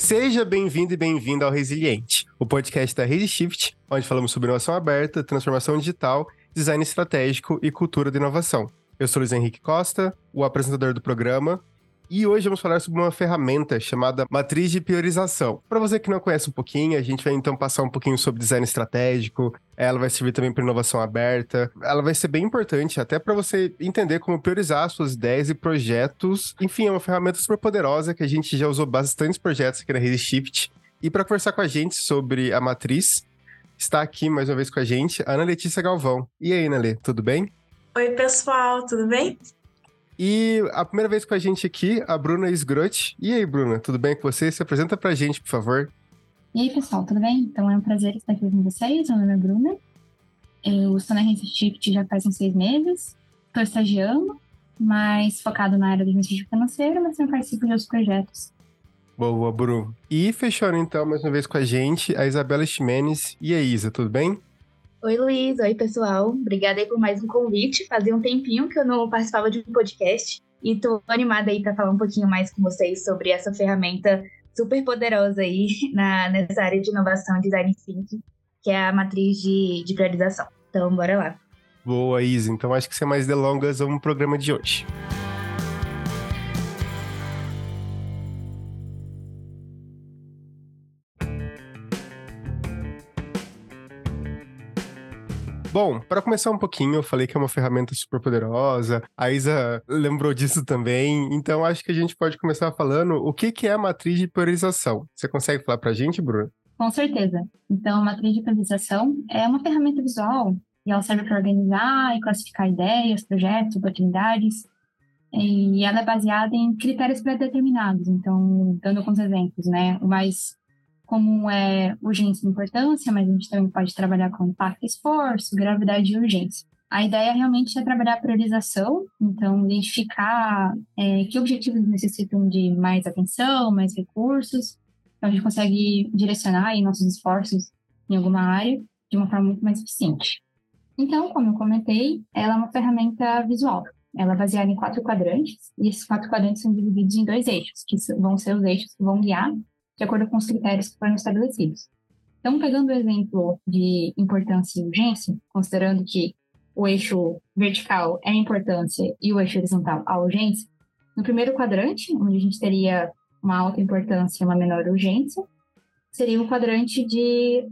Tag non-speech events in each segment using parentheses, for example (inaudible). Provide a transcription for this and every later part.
Seja bem-vindo e bem-vinda ao Resiliente, o podcast da ResiShift, onde falamos sobre inovação aberta, transformação digital, design estratégico e cultura de inovação. Eu sou Luiz Henrique Costa, o apresentador do programa, e hoje vamos falar sobre uma ferramenta chamada matriz de priorização. Para você que não conhece um pouquinho, a gente vai então passar um pouquinho sobre design estratégico. Ela vai servir também para inovação aberta. Ela vai ser bem importante até para você entender como priorizar suas ideias e projetos. Enfim, é uma ferramenta super poderosa que a gente já usou bastantes projetos aqui na Rede Shift. E para conversar com a gente sobre a matriz, está aqui mais uma vez com a gente a Ana Letícia Galvão. E aí, Ana tudo bem? Oi, pessoal, tudo bem? E a primeira vez com a gente aqui, a Bruna Sgrut. E aí, Bruna, tudo bem com você? Se apresenta pra gente, por favor. E aí, pessoal, tudo bem? Então é um prazer estar aqui com vocês. Meu nome é Bruna. Eu estou na Shift já faz uns seis meses. Estou estagiando, mas focado na área do investimento financeiro, mas também participo de outros projetos. Boa, Bruno. E fechando então mais uma vez com a gente, a Isabela Ximenes. E aí, Isa, tudo bem? Oi, Luiz. Oi, pessoal. Obrigada aí por mais um convite. Fazia um tempinho que eu não participava de um podcast e tô animada aí para falar um pouquinho mais com vocês sobre essa ferramenta super poderosa aí (laughs) na, nessa área de inovação e design thinking, que é a matriz de, de priorização. Então, bora lá. Boa, Isa. Então, acho que sem mais delongas, vamos pro programa de hoje. Bom, para começar um pouquinho, eu falei que é uma ferramenta super poderosa. A Isa lembrou disso também. Então, acho que a gente pode começar falando o que, é a matriz de priorização. Você consegue falar para a gente, Bruno? Com certeza. Então, a matriz de priorização é uma ferramenta visual e ela serve para organizar e classificar ideias, projetos, oportunidades. E ela é baseada em critérios pré-determinados. Então, dando alguns exemplos, né? O mais como é urgência e importância, mas a gente também pode trabalhar com impacto e esforço, gravidade e urgência. A ideia realmente é trabalhar a priorização, então identificar é, que objetivos necessitam de mais atenção, mais recursos, então a gente consegue direcionar aí nossos esforços em alguma área de uma forma muito mais eficiente. Então, como eu comentei, ela é uma ferramenta visual. Ela é baseada em quatro quadrantes, e esses quatro quadrantes são divididos em dois eixos, que vão ser os eixos que vão guiar de acordo com os critérios que foram estabelecidos. Então, pegando o exemplo de importância e urgência, considerando que o eixo vertical é a importância e o eixo horizontal a urgência, no primeiro quadrante, onde a gente teria uma alta importância e uma menor urgência, seria um quadrante de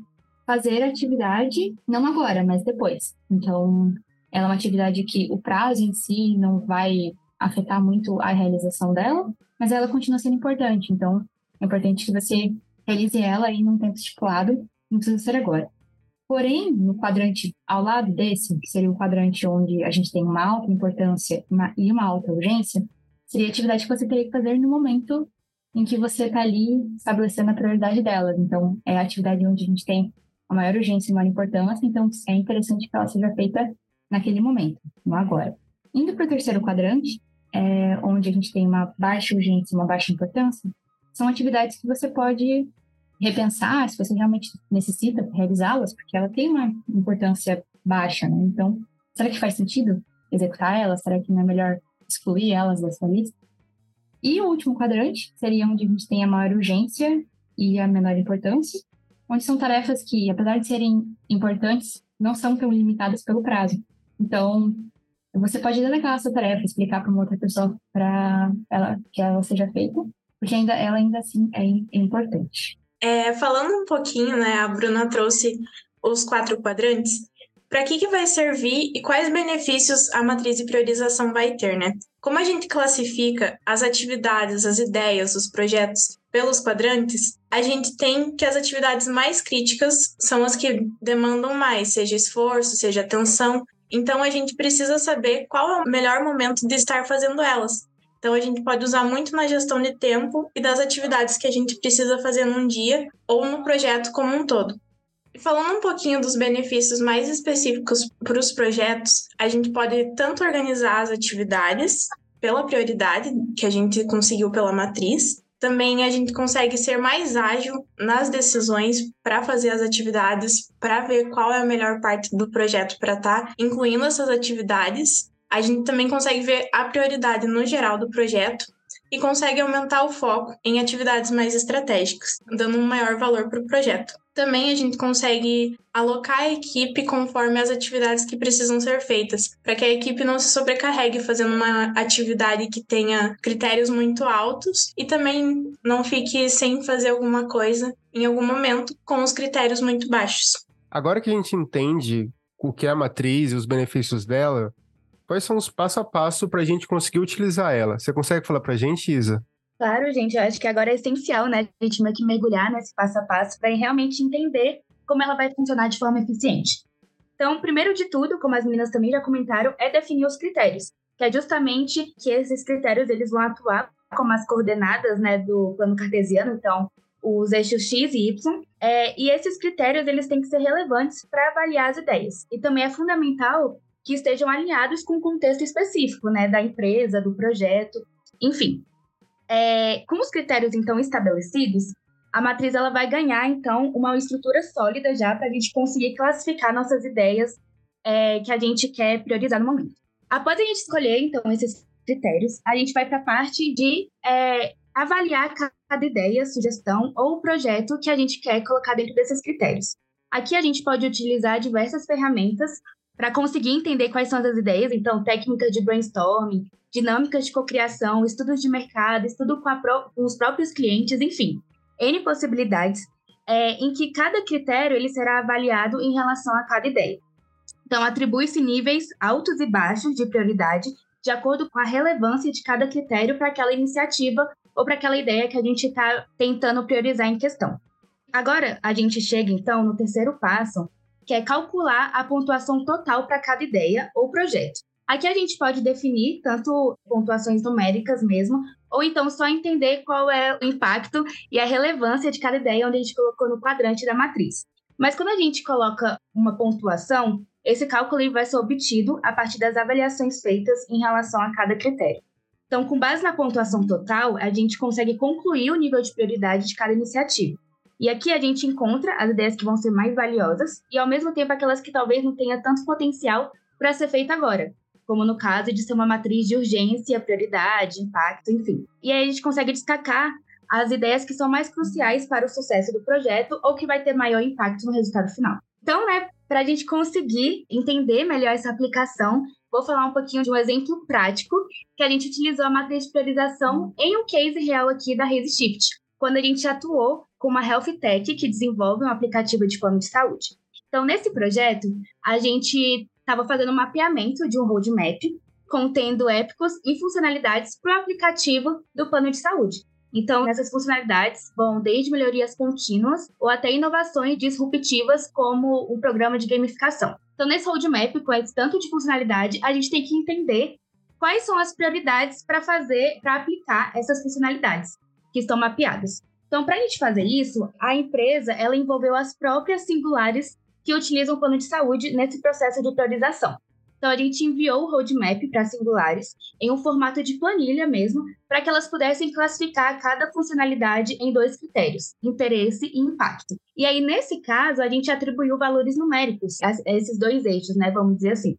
fazer atividade, não agora, mas depois. Então, ela é uma atividade que o prazo em si não vai afetar muito a realização dela, mas ela continua sendo importante. Então, é importante que você realize ela em um tempo estipulado, não precisa ser agora. Porém, no quadrante ao lado desse, que seria o quadrante onde a gente tem uma alta importância e uma alta urgência, seria a atividade que você teria que fazer no momento em que você está ali estabelecendo a prioridade dela. Então, é a atividade onde a gente tem a maior urgência e maior importância, então é interessante que ela seja feita naquele momento, não agora. Indo para o terceiro quadrante, é, onde a gente tem uma baixa urgência e uma baixa importância, são atividades que você pode repensar se você realmente necessita realizá-las, porque ela tem uma importância baixa, né? Então, será que faz sentido executar elas? Será que não é melhor excluir elas dessa lista? E o último quadrante seria onde a gente tem a maior urgência e a menor importância, onde são tarefas que, apesar de serem importantes, não são tão limitadas pelo prazo. Então, você pode delegar essa tarefa, explicar para uma outra pessoa para ela que ela seja feita, porque ainda, ela ainda assim é, é importante. É, falando um pouquinho, né, a Bruna trouxe os quatro quadrantes. Para que, que vai servir e quais benefícios a matriz de priorização vai ter, né? Como a gente classifica as atividades, as ideias, os projetos pelos quadrantes, a gente tem que as atividades mais críticas são as que demandam mais, seja esforço, seja atenção. Então a gente precisa saber qual é o melhor momento de estar fazendo elas. Então, a gente pode usar muito na gestão de tempo e das atividades que a gente precisa fazer num dia ou no projeto como um todo. E falando um pouquinho dos benefícios mais específicos para os projetos, a gente pode tanto organizar as atividades pela prioridade que a gente conseguiu pela matriz, também a gente consegue ser mais ágil nas decisões para fazer as atividades, para ver qual é a melhor parte do projeto para estar tá incluindo essas atividades a gente também consegue ver a prioridade no geral do projeto, e consegue aumentar o foco em atividades mais estratégicas, dando um maior valor para o projeto. Também a gente consegue alocar a equipe conforme as atividades que precisam ser feitas, para que a equipe não se sobrecarregue fazendo uma atividade que tenha critérios muito altos e também não fique sem fazer alguma coisa em algum momento com os critérios muito baixos. Agora que a gente entende o que é a matriz e os benefícios dela, quais são os passo a passo para a gente conseguir utilizar ela? Você consegue falar para a gente, Isa? Claro, gente, eu acho que agora é essencial, né, a gente meio que mergulhar nesse passo a passo para realmente entender como ela vai funcionar de forma eficiente. Então, primeiro de tudo, como as meninas também já comentaram, é definir os critérios, que é justamente que esses critérios eles vão atuar como as coordenadas, né, do plano cartesiano, então os eixos x e y, é, e esses critérios eles têm que ser relevantes para avaliar as ideias. E também é fundamental que estejam alinhados com o contexto específico, né, da empresa, do projeto, enfim. É, com os critérios então estabelecidos, a matriz ela vai ganhar então uma estrutura sólida já para a gente conseguir classificar nossas ideias é, que a gente quer priorizar no momento. Após a gente escolher então esses critérios, a gente vai para a parte de é, avaliar cada ideia, sugestão ou projeto que a gente quer colocar dentro desses critérios. Aqui a gente pode utilizar diversas ferramentas para conseguir entender quais são as ideias, então técnicas de brainstorming, dinâmicas de cocriação, estudos de mercado, estudo com, com, os próprios clientes, enfim, N possibilidades é, em que cada critério ele será avaliado em relação a cada ideia. Então, atribui-se níveis altos e baixos de prioridade de acordo com a relevância de cada critério para aquela iniciativa ou para aquela ideia que a gente está tentando priorizar em questão. Agora, a gente chega então no terceiro passo, que é calcular a pontuação total para cada ideia ou projeto. Aqui a gente pode definir tanto pontuações numéricas mesmo, ou então só entender qual é o impacto e a relevância de cada ideia onde a gente colocou no quadrante da matriz. Mas quando a gente coloca uma pontuação, esse cálculo vai ser obtido a partir das avaliações feitas em relação a cada critério. Então, com base na pontuação total, a gente consegue concluir o nível de prioridade de cada iniciativa. E aqui a gente encontra as ideias que vão ser mais valiosas e, ao mesmo tempo, aquelas que talvez não tenham tanto potencial para ser feita agora, como no caso de ser uma matriz de urgência, prioridade, impacto, enfim. E aí a gente consegue destacar as ideias que são mais cruciais para o sucesso do projeto ou que vai ter maior impacto no resultado final. Então, né, para a gente conseguir entender melhor essa aplicação, vou falar um pouquinho de um exemplo prático que a gente utilizou a matriz de priorização em um case real aqui da RazeShift, quando a gente atuou com uma health tech que desenvolve um aplicativo de plano de saúde. Então, nesse projeto, a gente estava fazendo um mapeamento de um roadmap contendo épicos e funcionalidades para o aplicativo do plano de saúde. Então, essas funcionalidades vão desde melhorias contínuas ou até inovações disruptivas, como um programa de gamificação. Então, nesse roadmap, com esse tanto de funcionalidade, a gente tem que entender quais são as prioridades para fazer, para aplicar essas funcionalidades que estão mapeadas. Então, para a gente fazer isso, a empresa ela envolveu as próprias singulares que utilizam o plano de saúde nesse processo de priorização. Então, a gente enviou o roadmap para singulares em um formato de planilha mesmo, para que elas pudessem classificar cada funcionalidade em dois critérios, interesse e impacto. E aí, nesse caso, a gente atribuiu valores numéricos a esses dois eixos, né? Vamos dizer assim.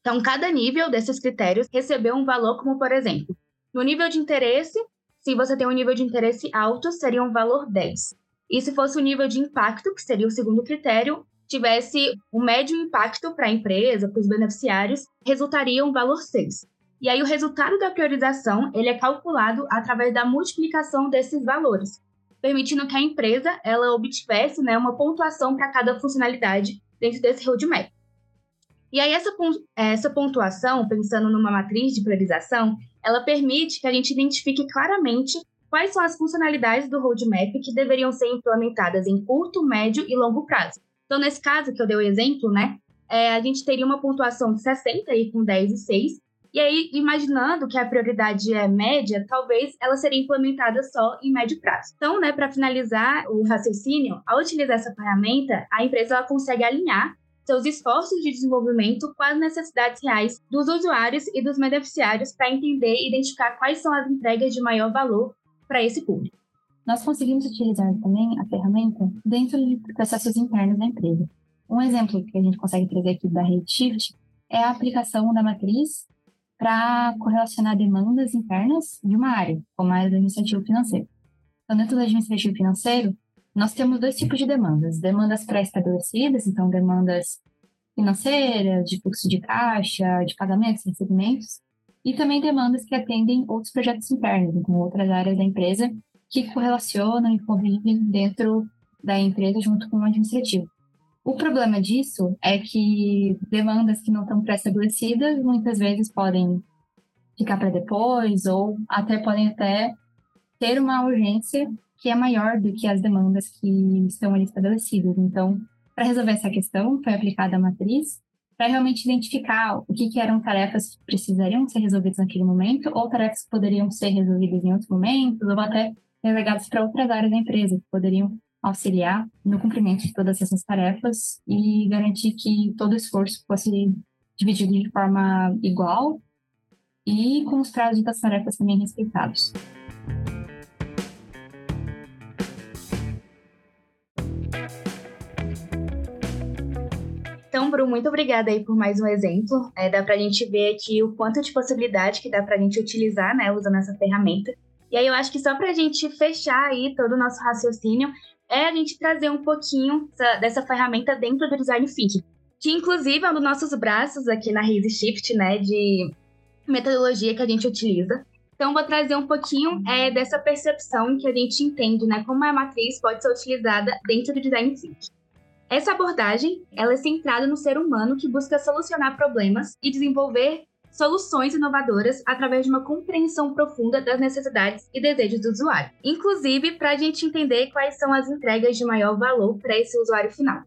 Então, cada nível desses critérios recebeu um valor, como por exemplo, no nível de interesse, se você tem um nível de interesse alto, seria um valor 10. E se fosse o nível de impacto, que seria o segundo critério, tivesse um médio impacto para a empresa, para os beneficiários, resultaria um valor 6. E aí o resultado da priorização, ele é calculado através da multiplicação desses valores, permitindo que a empresa ela obtivesse né, uma pontuação para cada funcionalidade dentro desse roadmap. E aí essa, essa pontuação, pensando numa matriz de priorização, ela permite que a gente identifique claramente quais são as funcionalidades do roadmap que deveriam ser implementadas em curto, médio e longo prazo. Então, nesse caso que eu dei o exemplo, né, é, a gente teria uma pontuação de 60 aí com 10 e 6, e aí, imaginando que a prioridade é média, talvez ela seria implementada só em médio prazo. Então, né, para finalizar o raciocínio, ao utilizar essa ferramenta, a empresa ela consegue alinhar seus esforços de desenvolvimento com as necessidades reais dos usuários e dos beneficiários para entender e identificar quais são as entregas de maior valor para esse público. Nós conseguimos utilizar também a ferramenta dentro de processos internos da empresa. Um exemplo que a gente consegue trazer aqui da Redshift é a aplicação da matriz para correlacionar demandas internas de uma área, como a área do administrativo financeiro. Então, dentro do administrativo financeiro, nós temos dois tipos de demandas: demandas pré-estabelecidas, então demandas financeiras, de fluxo de caixa, de pagamentos, recebimentos, e também demandas que atendem outros projetos internos, com então, outras áreas da empresa que correlacionam e convivem dentro da empresa junto com o administrativo. O problema disso é que demandas que não estão pré-estabelecidas muitas vezes podem ficar para depois ou até podem até ter uma urgência que é maior do que as demandas que estão ali estabelecidas. Então, para resolver essa questão, foi aplicada a matriz para realmente identificar o que, que, eram tarefas que precisariam ser resolvidas naquele momento ou tarefas que poderiam ser resolvidas em outros momentos ou até delegadas para outras áreas da empresa que poderiam auxiliar no cumprimento de todas essas tarefas e garantir que todo o esforço fosse dividido de forma igual e com os prazos das tarefas também respeitados. Bru, muito obrigada aí por mais um exemplo. É, dá para a gente ver aqui o quanto de possibilidade que dá para a gente utilizar, né, usando essa ferramenta. E aí eu acho que só para a gente fechar aí todo o nosso raciocínio, é a gente trazer um pouquinho dessa ferramenta dentro do design thinking, que inclusive é um dos nossos braços aqui na Raise Shift, né, de metodologia que a gente utiliza. Então, vou trazer um pouquinho é, dessa percepção que a gente entende, né, como a matriz pode ser utilizada dentro do design thinking. Essa abordagem, ela é centrada no ser humano que busca solucionar problemas e desenvolver soluções inovadoras através de uma compreensão profunda das necessidades e desejos do usuário, inclusive para a gente entender quais são as entregas de maior valor para esse usuário final.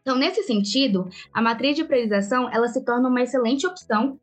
Então, nesse sentido, a matriz de priorização ela se torna uma excelente opção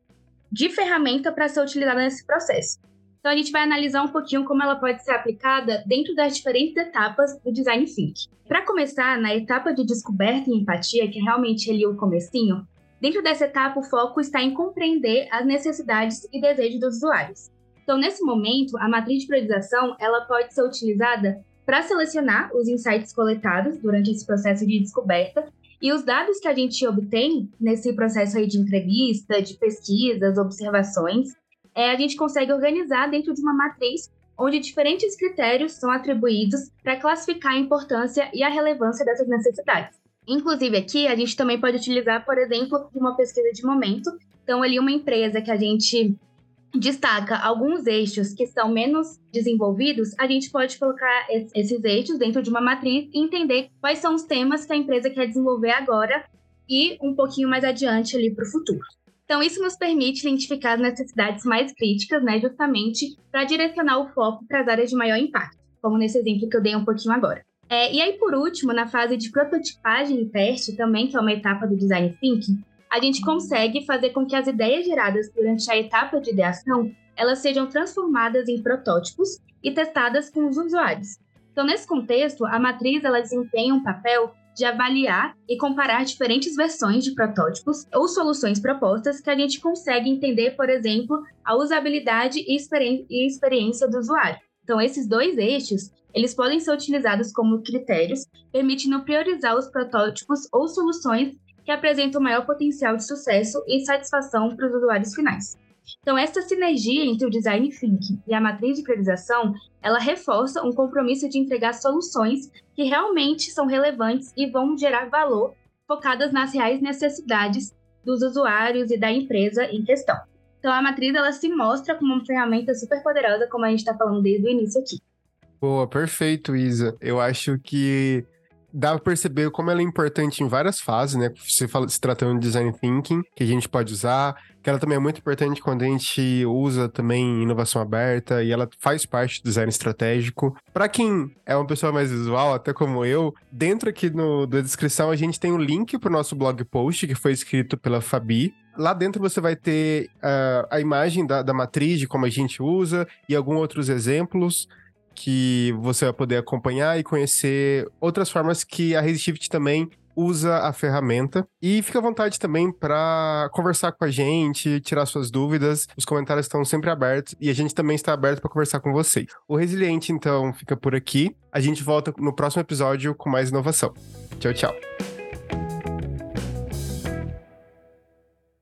de ferramenta para ser utilizada nesse processo. Então, a gente vai analisar um pouquinho como ela pode ser aplicada dentro das diferentes etapas do design thinking. Para começar, na etapa de descoberta e empatia, que é realmente ali o comecinho, Dentro dessa etapa, o foco está em compreender as necessidades e desejos dos usuários. Então, nesse momento, a matriz de priorização ela pode ser utilizada para selecionar os insights coletados durante esse processo de descoberta e os dados que a gente obtém nesse processo aí de entrevista, de pesquisas, observações, é, a gente consegue organizar dentro de uma matriz onde diferentes critérios são atribuídos para classificar a importância e a relevância dessas necessidades. Inclusive, aqui a gente também pode utilizar, por exemplo, uma pesquisa de momento. Então, ali, uma empresa que a gente destaca alguns eixos que são menos desenvolvidos, a gente pode colocar esses eixos dentro de uma matriz e entender quais são os temas que a empresa quer desenvolver agora e um pouquinho mais adiante ali para o futuro. Então, isso nos permite identificar as necessidades mais críticas, né, justamente para direcionar o foco para as áreas de maior impacto, como nesse exemplo que eu dei um pouquinho agora. É, e aí, por último, na fase de prototipagem e teste, também, que é uma etapa do design thinking, a gente consegue fazer com que as ideias geradas durante a etapa de ideação elas sejam transformadas em protótipos e testadas com os usuários. Então, nesse contexto, a matriz ela desempenha um papel de avaliar e comparar diferentes versões de protótipos ou soluções propostas que a gente consegue entender, por exemplo, a usabilidade e, experiência do usuário. Então, esses dois eixos, eles podem ser utilizados como critérios, permitindo priorizar os protótipos ou soluções que apresentam maior potencial de sucesso e satisfação para os usuários finais. Então, essa sinergia entre o design thinking e a matriz de priorização, ela reforça um compromisso de entregar soluções que realmente são relevantes e vão gerar valor, focadas nas reais necessidades dos usuários e da empresa em questão. Então, a matriz ela se mostra como uma ferramenta super poderosa, como a gente está falando desde o início aqui. Boa, perfeito, Isa. Eu acho que dá para perceber como ela é importante em várias fases, né? Você fala se tratando de design thinking, que a gente pode usar, que ela também é muito importante quando a gente usa também inovação aberta e ela faz parte do design estratégico. Para quem é uma pessoa mais visual, até como eu, dentro aqui no, da descrição a gente tem um link para o nosso blog post que foi escrito pela Fabi. Lá dentro você vai ter uh, a imagem da, da matriz de como a gente usa e alguns outros exemplos que você vai poder acompanhar e conhecer outras formas que a Resistivity também usa a ferramenta. E fica à vontade também para conversar com a gente, tirar suas dúvidas. Os comentários estão sempre abertos e a gente também está aberto para conversar com vocês. O Resiliente, então, fica por aqui. A gente volta no próximo episódio com mais inovação. Tchau, tchau.